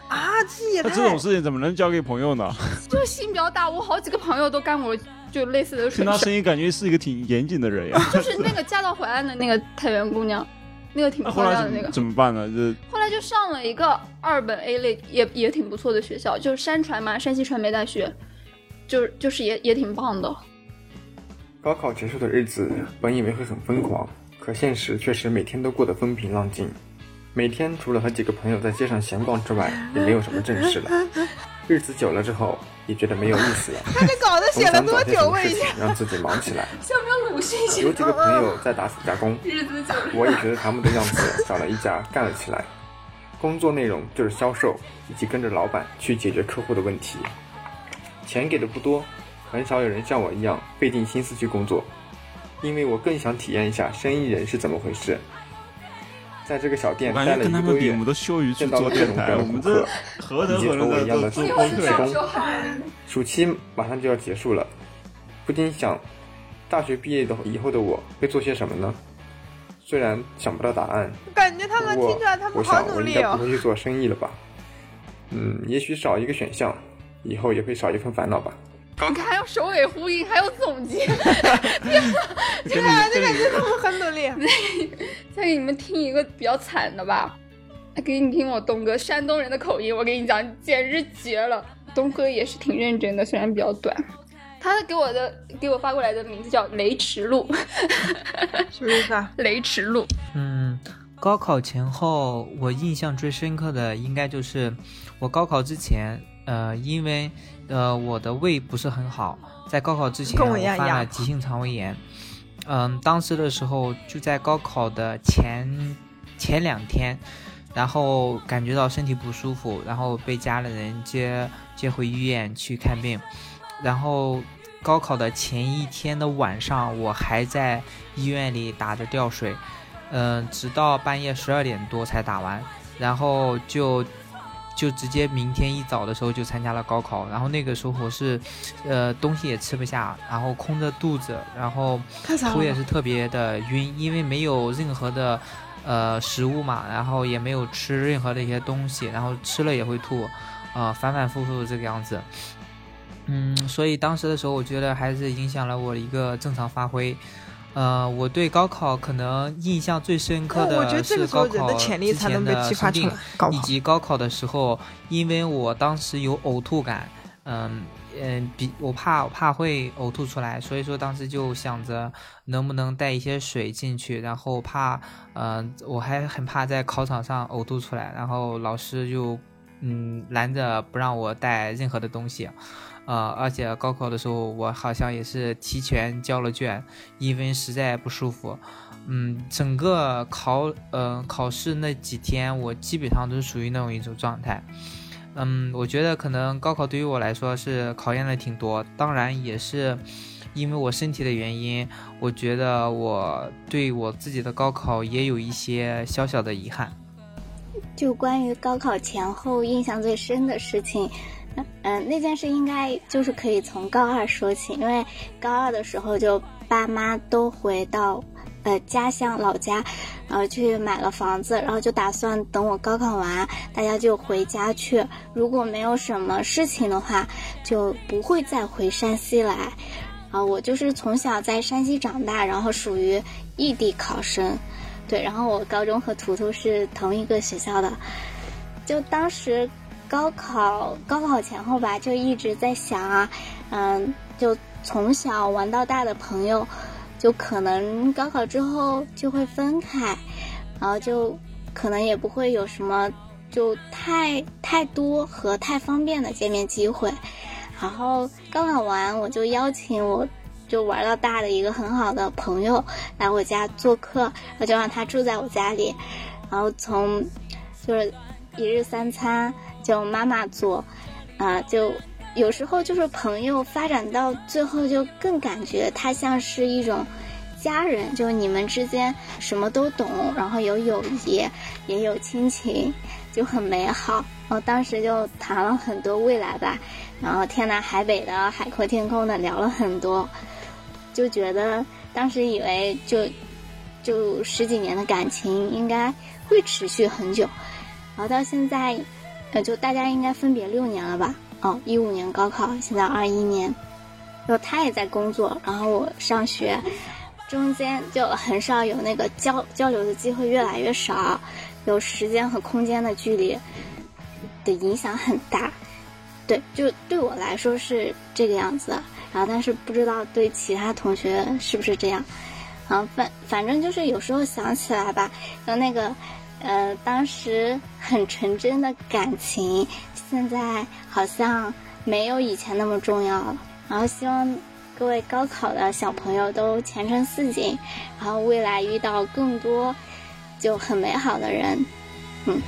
啊，这也那这种事情怎么能交给朋友呢？就是心比较大，我好几个朋友都干过就类似的听。他声音感觉是一个挺严谨的人呀。就是那个嫁到淮安的那个太原姑娘，那个挺漂亮的那个。怎么办呢？这后来就上了一个二本 A 类，也也挺不错的学校，就是山传嘛，山西传媒大学，就是就是也也挺棒的。高考结束的日子，本以为会很疯狂，可现实确实每天都过得风平浪静。每天除了和几个朋友在街上闲逛之外，也没有什么正事了。日子久了之后，也觉得没有意思了。他这稿子总写了多想找些什久？让自己忙起来。像不像鲁迅写有几个朋友在打暑假工，日子久了我也学着他们的样子找了一家干了起来。工作内容就是销售，以及跟着老板去解决客户的问题。钱给的不多，很少有人像我一样费尽心思去工作，因为我更想体验一下生意人是怎么回事。在这个小店待了感觉跟他一个月们比，我们都羞于去见到做电台，了各种各样我们的顾客这，何德以及和何能的我一样的做都做播职客工。暑期马上就要结束了，不禁想，大学毕业的以后的我会做些什么呢？虽然想不到答案，感觉他们听出来他们好努力想我应该不哦。会去做生意了吧？嗯，也许少一个选项，以后也会少一份烦恼吧。你看还有首尾呼应，还有总结。跟你跟你他们很努力。再给你们听一个比较惨的吧，给你听我东哥山东人的口音，我跟你讲，简直绝了。东哥也是挺认真的，虽然比较短。他给我的给我发过来的名字叫雷池路，什么意思啊？雷池路。嗯，高考前后，我印象最深刻的应该就是我高考之前，呃，因为呃我的胃不是很好，在高考之前跟我一样犯呀了急性肠胃炎。嗯，当时的时候就在高考的前前两天，然后感觉到身体不舒服，然后被家里人接接回医院去看病，然后高考的前一天的晚上，我还在医院里打着吊水，嗯、直到半夜十二点多才打完，然后就就直接明天一早的时候就参加了高考，然后那个时候我是，呃，东西也吃不下，然后空着肚子，然后头也是特别的晕，因为没有任何的呃食物嘛，然后也没有吃任何的一些东西，然后吃了也会吐，呃，反反复复这个样子。嗯，所以当时的时候，我觉得还是影响了我的一个正常发挥。呃，我对高考可能印象最深刻我觉得的是这个高考人的潜力之才能前的被激发生病出来。以及高考的时候，因为我当时有呕吐感，嗯嗯，比我怕我怕会呕吐出来，所以说当时就想着能不能带一些水进去，然后怕，嗯、我还很怕在考场上呕吐出来，然后老师就嗯拦着不让我带任何的东西。呃，而且高考的时候，我好像也是提前交了卷，因为实在不舒服。嗯，整个考呃考试那几天，我基本上都是属于那种一种状态。嗯，我觉得可能高考对于我来说是考验了挺多，当然也是因为我身体的原因，我觉得我对我自己的高考也有一些小小的遗憾。就关于高考前后印象最深的事情，嗯、那件事应该就是可以从高二说起，因为高二的时候就爸妈都回到呃家乡老家，然后去买了房子，然后就打算等我高考完，大家就回家去。如果没有什么事情的话，就不会再回山西来。啊，我就是从小在山西长大，然后属于异地考生，对，然后我高中和图图是同一个学校的，就当时高考高考前后吧，就一直在想啊，嗯，就从小玩到大的朋友，就可能高考之后就会分开，然后就可能也不会有什么就太太多和太方便的见面机会。然后高考完，我就邀请我就玩到大的一个很好的朋友来我家做客，我就让他住在我家里，然后从就是一日三餐就妈妈做，啊、就有时候就是朋友发展到最后，就更感觉他像是一种家人，就你们之间什么都懂，然后有友谊，也有亲情，就很美好。我当时就谈了很多未来吧，然后天南海北的、海阔天空的聊了很多，就觉得当时以为就就十几年的感情应该会持续很久，然后到现在，呃，就大家应该分别六年了吧？哦，一五年高考，现在二一年，就他也在工作，然后我上学，中间就很少有那个交交流的机会，越来越少，有时间和空间的距离的影响很大。对，就对我来说是这个样子，然后但是不知道对其他同学是不是这样。然后反反正就是有时候想起来吧，就那个，呃，当时很纯真的感情，现在好像没有以前那么重要了。然后希望各位高考的小朋友都前程似锦，然后未来遇到更多就很美好的人，嗯。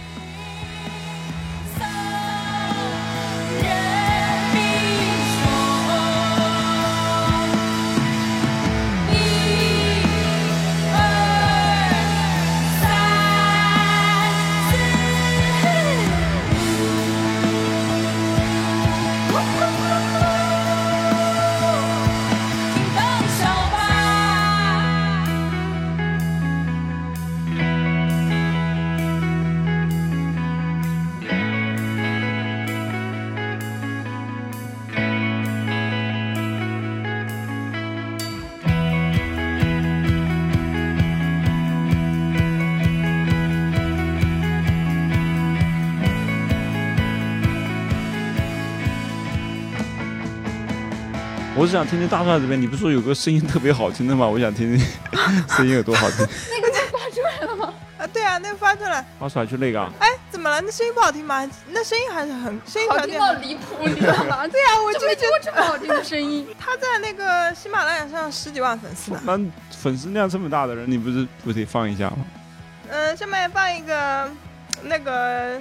我是想听听大帅这边，你不是说有个声音特别好听的吗？我想听听声音有多好听，那个就发出来了吗？啊，对啊，那个发出来，发出来就那个啊。哎，怎么了？那声音不好听吗？那声音还是很声音很听到离谱，你知道吗？对啊，我就没觉听过这么好听的声音。他在那个喜马拉雅上十几万粉丝呢。那粉丝量这么大的人，你不是不得放一下吗？嗯，下面放一个那个，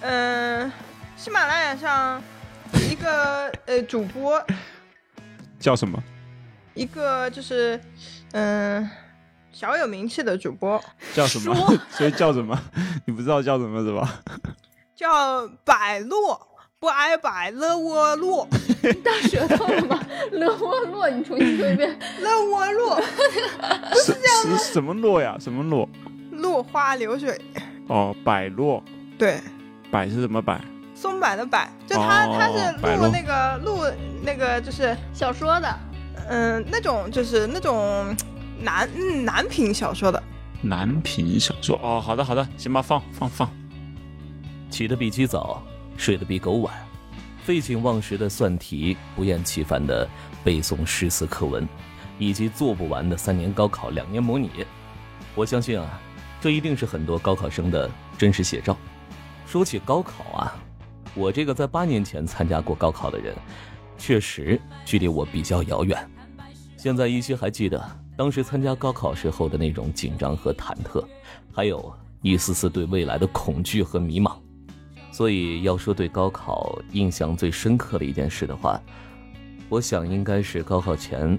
嗯，喜马拉雅上一个呃主播，叫什么？一个就是嗯小有名气的主播，叫什么？所以叫什么？你不知道叫什么是吧？叫百洛，不挨百勒窝洛，大舌头了吗？勒窝洛，你重新说一遍。勒窝洛，不是这样什么落呀？什么落？落花流水，哦，百落。对，百是什么百？松柏的柏，就他、哦他是录那个录那个就是小说的，嗯，那种就是那种男嗯男频小说的，男频小说哦，好的好的，行吧，放放放。起得比鸡早，睡得比狗晚，废寝忘食的算题，不厌其烦的背诵诗词课文，以及做不完的三年高考、两年模拟。我相信啊，这一定是很多高考生的真实写照。说起高考啊，我这个在八年前参加过高考的人，确实距离我比较遥远。现在依稀还记得当时参加高考时候的那种紧张和忐忑，还有一丝丝对未来的恐惧和迷茫。所以要说对高考印象最深刻的一件事的话，我想应该是高考前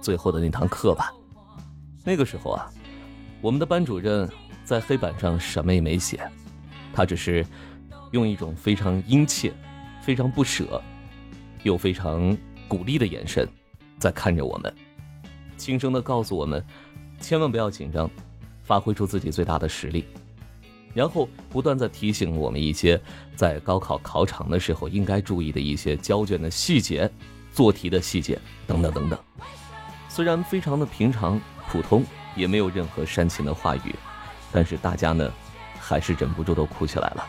最后的那堂课吧。那个时候啊，我们的班主任在黑板上什么也没写，他只是用一种非常殷切、非常不舍，又非常鼓励的眼神在看着我们，轻声的告诉我们，千万不要紧张，发挥出自己最大的实力。然后不断在提醒我们一些在高考考场的时候应该注意的一些交卷的细节、做题的细节等等等等。虽然非常的平常普通，也没有任何煽情的话语，但是大家呢，还是忍不住都哭起来了。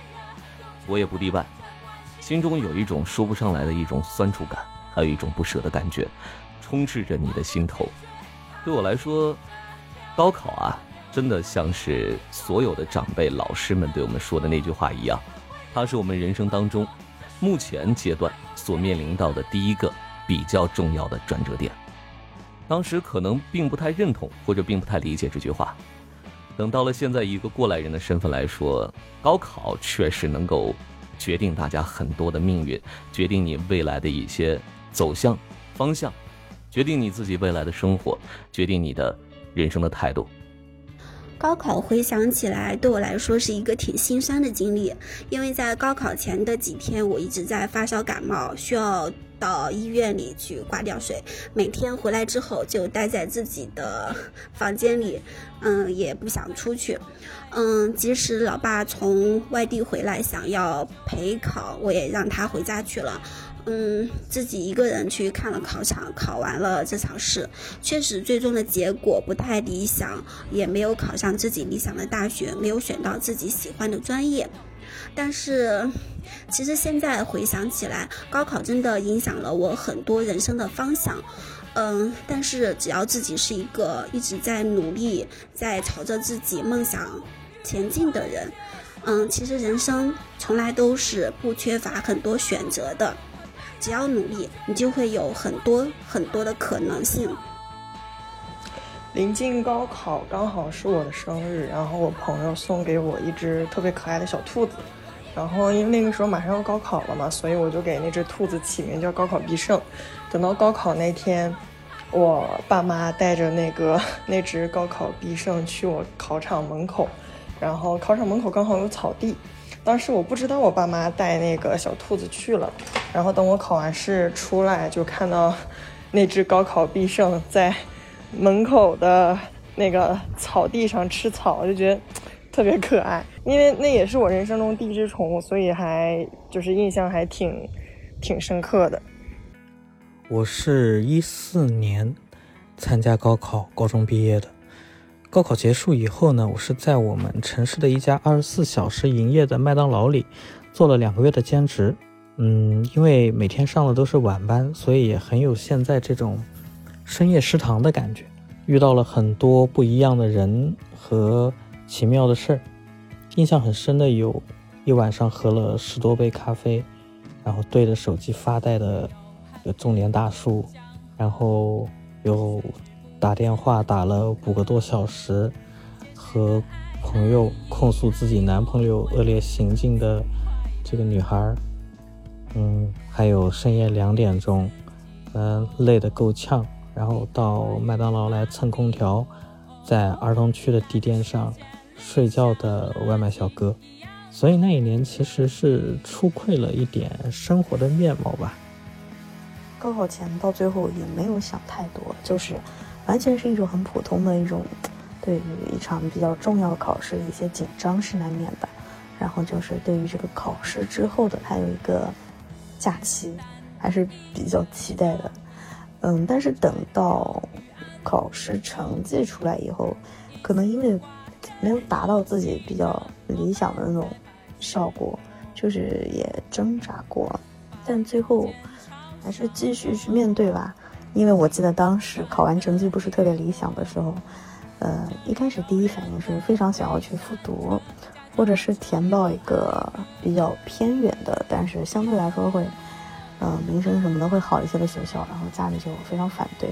我也不例外，心中有一种说不上来的一种酸楚感，还有一种不舍的感觉，充斥着你的心头。对我来说，高考啊，真的像是所有的长辈、老师们对我们说的那句话一样，它是我们人生当中目前阶段所面临到的第一个比较重要的转折点。当时可能并不太认同，或者并不太理解这句话。等到了现在，一个过来人的身份来说，高考确实能够决定大家很多的命运，决定你未来的一些走向方向，决定你自己未来的生活，决定你的人生的态度。高考回想起来，对我来说是一个挺心酸的经历，因为在高考前的几天，我一直在发烧感冒，需要到医院里去挂吊水。每天回来之后就待在自己的房间里，嗯，也不想出去。嗯，即使老爸从外地回来想要陪考，我也让他回家去了。嗯，自己一个人去看了考场，考完了这场试，确实最终的结果不太理想，也没有考上自己理想的大学，没有选到自己喜欢的专业。但是，其实现在回想起来，高考真的影响了我很多人生的方向。嗯，但是只要自己是一个一直在努力，在朝着自己梦想前进的人，嗯，其实人生从来都是不缺乏很多选择的。只要努力，你就会有很多很多的可能性。临近高考，刚好是我的生日，然后我朋友送给我一只特别可爱的小兔子。然后因为那个时候马上要高考了嘛，所以我就给那只兔子起名叫“高考必胜”。等到高考那天，我爸妈带着那个那只高考必胜去我考场门口，然后考场门口刚好有草地。当时我不知道我爸妈带那个小兔子去了，然后等我考完试出来，就看到那只高考必胜在门口的那个草地上吃草，就觉得特别可爱。因为那也是我人生中第一只宠物，所以还就是印象还挺挺深刻的。我是一四年参加高考，高中毕业的。高考结束以后呢，我是在我们城市的一家二十四小时营业的麦当劳里做了两个月的兼职。嗯，因为每天上的都是晚班，所以也很有现在这种深夜食堂的感觉。遇到了很多不一样的人和奇妙的事儿。印象很深的有一晚上喝了十多杯咖啡，然后对着手机发呆的中年大叔，然后有。打电话打了五个多小时，和朋友控诉自己男朋友恶劣行径的这个女孩，嗯，还有深夜两点钟，嗯，累得够呛，然后到麦当劳来蹭空调，在儿童区的地垫上睡觉的外卖小哥，所以那一年其实是出溃了一点生活的面貌吧。高考前到最后也没有想太多，就是。完全是一种很普通的一种，对于一场比较重要的考试，一些紧张是难免的。然后就是对于这个考试之后的，它有一个假期，还是比较期待的。嗯，但是等到考试成绩出来以后，可能因为没有达到自己比较理想的那种效果，就是也挣扎过，但最后还是继续去面对吧。因为我记得当时考完成绩不是特别理想的时候，呃，一开始第一反应是非常想要去复读，或者是填报一个比较偏远的，但是相对来说会，嗯，名声什么的会好一些的学校。然后家里就非常反对，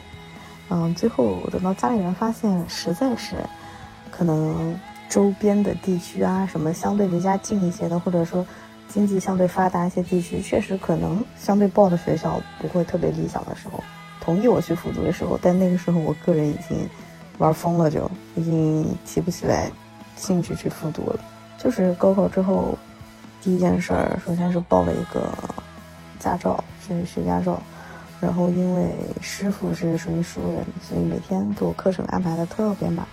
嗯，最后等到家里人发现实在是，可能周边的地区啊，什么相对离家近一些的，或者说经济相对发达一些地区，确实可能相对报的学校不会特别理想的时候。同意我去复读的时候，但那个时候我个人已经玩疯了，就已经提不起来兴趣去复读了。就是高考之后第一件事儿，首先是报了一个驾照，去学驾照。然后因为师傅是属于熟人，所以每天给我课程安排的特别满，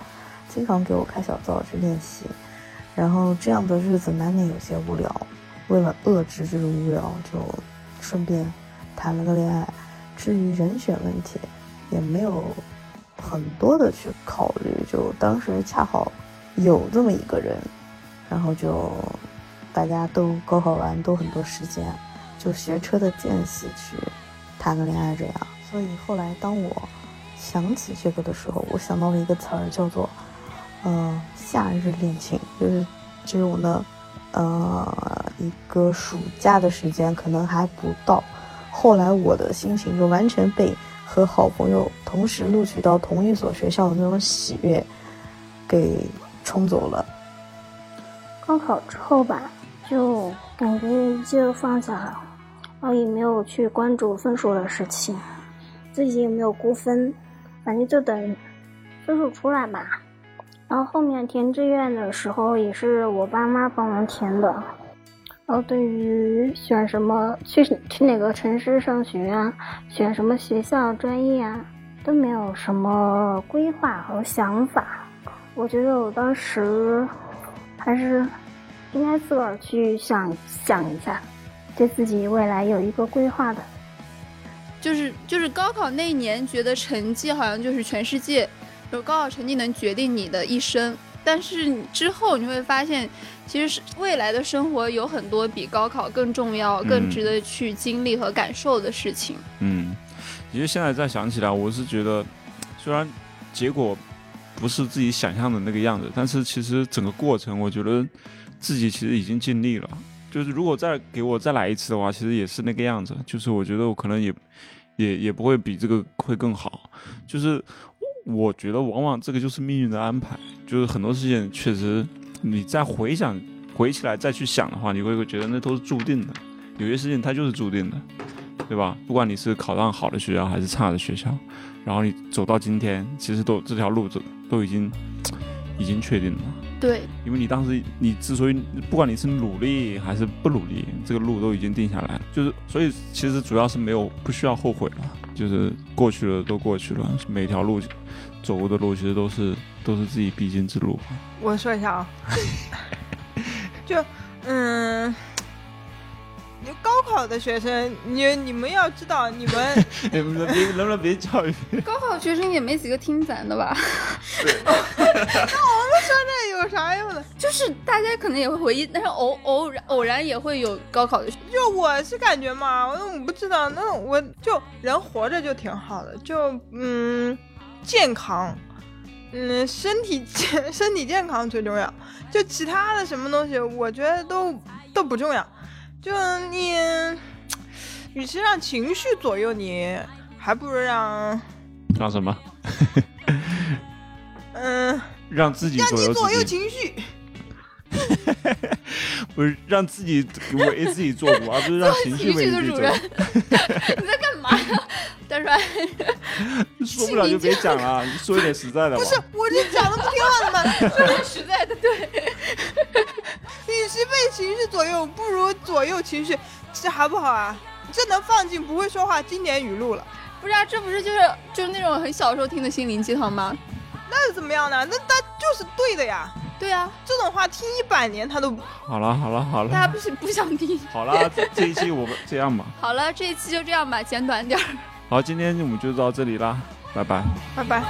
经常给我开小灶去练习。然后这样的日子难免有些无聊，为了遏制这种无聊，就顺便谈了个恋爱。至于人选问题，也没有很多的去考虑。就当时恰好有这么一个人，然后就大家都高考完都很多时间，就学车的间隙去谈个恋爱这样。所以后来当我想起这个的时候，我想到了一个词儿，叫做呃夏日恋情，就是就是我的呃一个暑假的时间可能还不到，后来我的心情就完全被和好朋友同时录取到同一所学校的那种喜悦给冲走了。高考之后吧，就感觉就放下了，然后也没有去关注分数的事情，自己也没有估分，反正就等分数出来吧。然后后面填志愿的时候也是我爸妈帮忙填的，然后对于选什么去去哪个城市上学啊，选什么学校专业啊，都没有什么规划和想法。我觉得我当时还是应该自个儿去想想一下，对自己未来有一个规划的。就是就是高考那一年，觉得成绩好像就是全世界，就高考成绩能决定你的一生。但是之后你会发现，其实是未来的生活有很多比高考更重要、更值得去经历和感受的事情。嗯，其实现在再想起来，我是觉得，虽然结果不是自己想象的那个样子，但是其实整个过程，我觉得自己其实已经尽力了。就是如果再给我再来一次的话，其实也是那个样子。就是我觉得我可能也也也不会比这个会更好。就是我觉得往往这个就是命运的安排。就是很多事情确实，你再回想回起来再去想的话，你会觉得那都是注定的。有些事情它就是注定的，对吧？不管你是考上好的学校还是差的学校，然后你走到今天，其实都这条路都都已经 已经确定了。对，因为你当时你之所以不管你是努力还是不努力，这个路都已经定下来了。就是所以其实主要是没有不需要后悔了，就是过去了都过去了，每条路走过的路其实都是都是自己必经之路。我说一下啊，就嗯。你高考的学生，你你们要知道，你们 你们别能不能别教育？高考学生也没几个听咱的吧？那我们说那有啥用呢？就是大家可能也会回忆，但是偶偶然偶然也会有高考的。就我是感觉嘛，我我不知道，那我就人活着就挺好的，就嗯健康，嗯身体健身体健康最重要，就其他的什么东西，我觉得都都不重要。就你，与其让情绪左右你，还不如让让什么？嗯，让自己让你左右情绪。不是让自己为自己做主，而不是让情绪为自己做主。你在干嘛呀，说不了就别讲了，你说一点实在的吧。不是，我这讲的不挺好的吗？说点实在的，对。与其被情绪左右，不如左右情绪，这好不好啊？这能放进不会说话经典语录了。不是啊，这不是就是就是那种很小时候听的心灵鸡汤吗？那又怎么样呢？那他就是对的呀。对啊，这种话听一百年他都。好了好了好了，大家不是不想听。好了，这一期我们这样吧。好了，这一期就这样吧，简短点儿。好今天我们就到这里啦拜拜。拜拜。